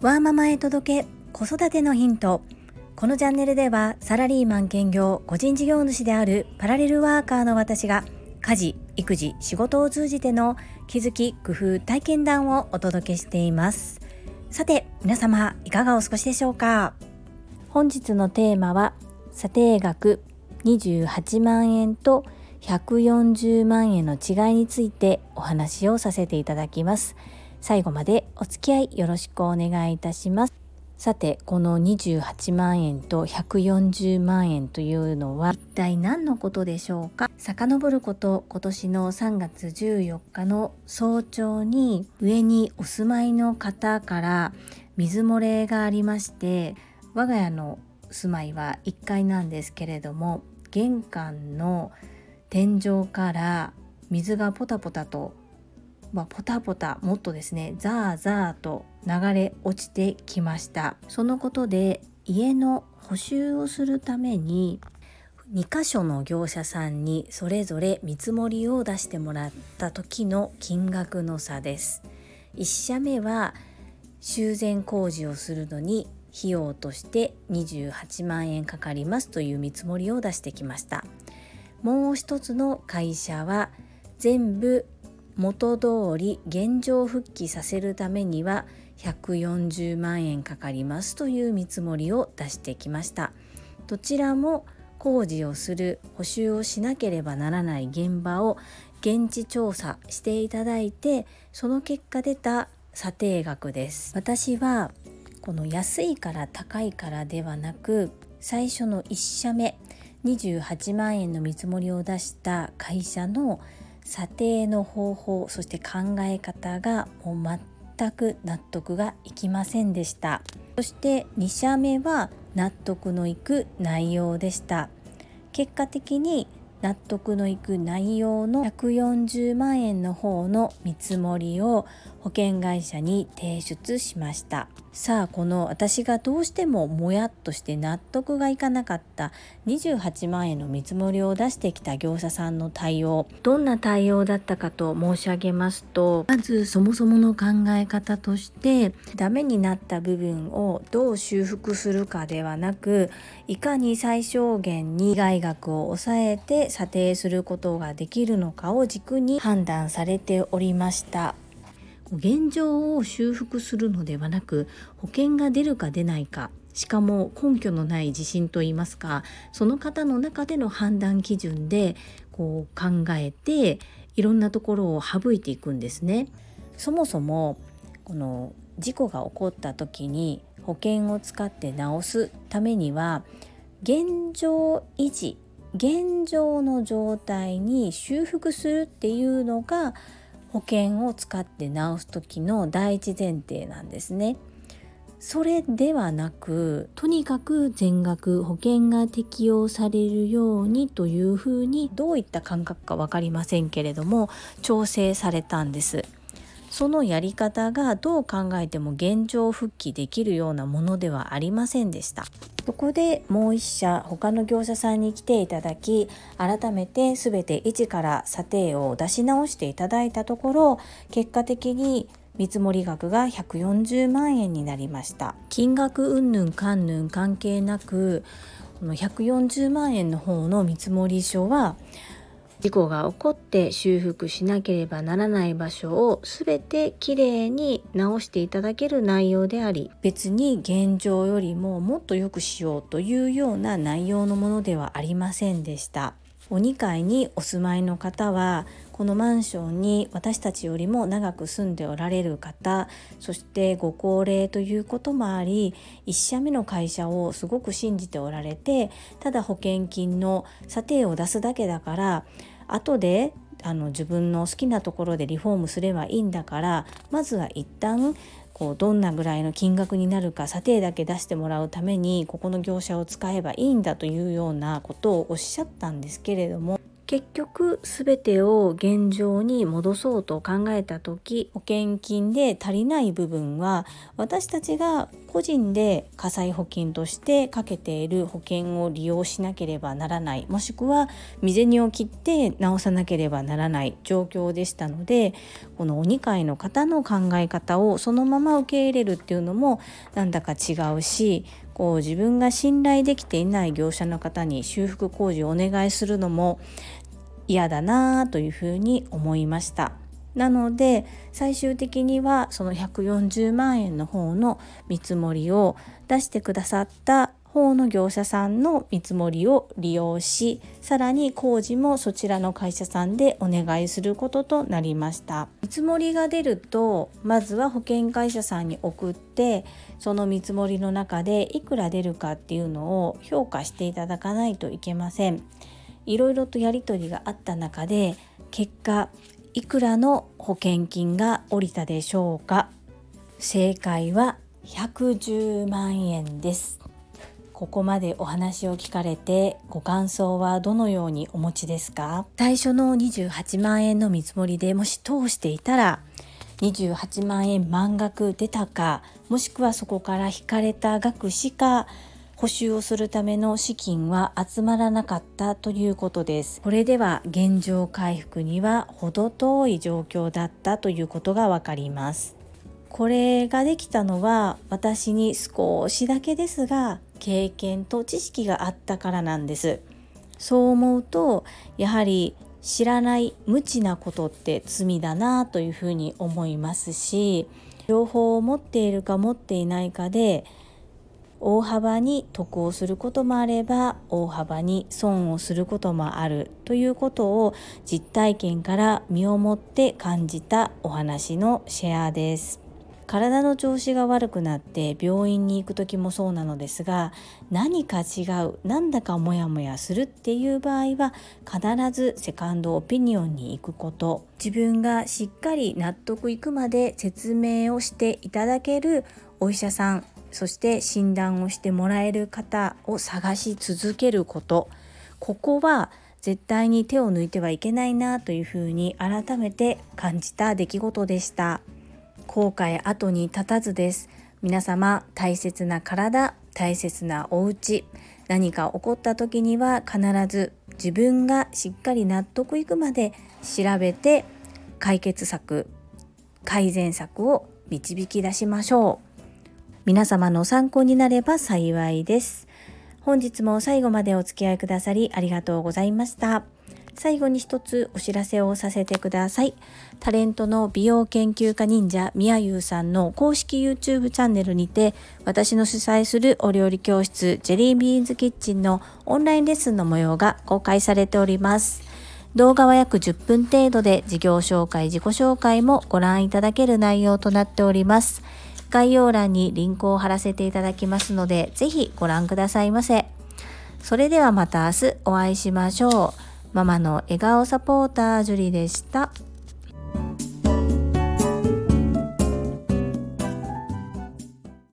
ワーママへ届け子育てのヒント。このチャンネルではサラリーマン兼業個人事業主であるパラレルワーカーの私が家事育児仕事を通じての気づき工夫体験談をお届けしています。さて皆様いかがお過ごしでしょうか？本日のテーマは査定額28万円と140万円の違いについてお話をさせていただきます。最後までお付き合いよろしくお願いいたします。さてこの28万円と140万円というのは一体何のことでしょうか？遡ること今年の3月14日の早朝に上にお住まいの方から水漏れがありまして我が家の住まいは1階なんですけれども玄関の天井から水がポタポタとまあ、ポタポタもっとですねザーザーと流れ落ちてきました。そのことで家の補修をするために2箇所の業者さんにそれぞれ見積もりを出してもらった時の金額の差です。1社目は修繕工事をするのに費用として28万円かかりますという見積もりを出してきました。もう一つの会社は全部元通り現状復帰させるためには140万円かかりますという見積もりを出してきました。どちらも工事をする補修をしなければならない現場を現地調査していただいてその結果出た査定額です。私はこの安いから高いからではなく最初の1社目28万円の見積もりを出した会社の査定の方法そして考え方がもう全く納得がいきませんでした。そして2社目は納得のいく内容でした。結果的に納得のいく内容の140万円の方の見積もりを保険会社に提出しました。さあこの私がどうしてももやっとして納得がいかなかった28万円の見積もりを出してきた業者さんの対応。どんな対応だったかと申し上げますとまずそもそもの考え方としてダメになった部分をどう修復するかではなくいかに最小限に被害額を抑えて査定することができるのかを軸に判断されておりました。現状を修復するのではなく保険が出るか出ないかしかも根拠のない自信といいますかその方の中での判断基準でこう考えていろんなところを省いていくんですね。そもそもこの事故が起こった時に保険を使って直すためには現状維持現状の状態に修復するっていうのが保険を使って直す時の第一前提なんですね。それではなくとにかく全額保険が適用されるようにというふうにどういった感覚か分かりませんけれども調整されたんです。そのやり方がどう考えても現状復帰できるようなものではありませんでした。そこでもう一社他の業者さんに来ていただき改めて全て一から査定を出し直していただいたところ結果的に見積額が140万円になりました。金額云々かんぬん関係なくこの140万円の方の見積書は事故が起こって修復しなければならない場所を全てきれいに直していただける内容であり別に現状よりももっと良くしようというような内容のものではありませんでした。お2階にお住まいの方はこのマンションに私たちよりも長く住んでおられる方そしてご高齢ということもあり1社目の会社をすごく信じておられてただ保険金の査定を出すだけだから後であの自分の好きなところでリフォームすればいいんだからまずは一旦こうどんなぐらいの金額になるか査定だけ出してもらうためにここの業者を使えばいいんだというようなことをおっしゃったんですけれども結局全てを現状に戻そうと考えた時保険金で足りない部分は私たちが個人で火災保険としてかけている保険を利用しなければならないもしくは未銭を切って直さなければならない状況でしたのでこの鬼会の方の考え方をそのまま受け入れるっていうのもなんだか違うしこう自分が信頼できていない業者の方に修復工事をお願いするのも嫌だなというふうに思いました。なので最終的にはその140万円の方の見積もりを出してくださった方の業者さんの見積もりを利用しさらに工事もそちらの会社さんでお願いすることとなりました見積もりが出るとまずは保険会社さんに送ってその見積もりの中でいくら出るかっていうのを評価していただかないといけませんいろいろとやり取りがあった中で結果いくらの保険金が下りたでしょうか？正解は110万円です。ここまでお話を聞かれてご感想はどのようにお持ちですか？最初の28万円の見積もりでもし通していたら28万円満額出たかもしくはそこから引かれた額しか補修をするための資金は集まらなかったということです。これでは現状回復には程遠い状況だったということがわかります。これができたのは私に少しだけですが経験と知識があったからなんです。そう思うとやはり知らない無知なことって罪だなというふうに思いますし情報を持っているか持っていないかで大幅に得をすることもあれば大幅に損をすることもあるということを実体験から身をもって感じたお話のシェアです。体の調子が悪くなって病院に行く時もそうなのですが何か違うなんだかモヤモヤするっていう場合は必ずセカンドオピニオンに行くこと自分がしっかり納得いくまで説明をしていただけるお医者さんそして診断をしてもらえる方を探し続けること。ここは絶対に手を抜いてはいけないなというふうに改めて感じた出来事でした。後悔後に立たずです。皆様大切な体大切なお家何か起こった時には必ず自分がしっかり納得いくまで調べて解決策改善策を導き出しましょう。皆様の参考になれば幸いです本日も最後までお付き合いくださりありがとうございました。最後に一つお知らせをさせてください。タレントの美容研究家忍者みやゆうさんの公式 YouTube チャンネルにて私の主催するお料理教室ジェリービーンズキッチンのオンラインレッスンの模様が公開されております。動画は約10分程度で事業紹介、自己紹介もご覧いただける内容となっております。概要欄にリンクを貼らせていただきますので、ぜひご覧くださいませ。それではまた明日お会いしましょう。ママの笑顔サポータージュリでした。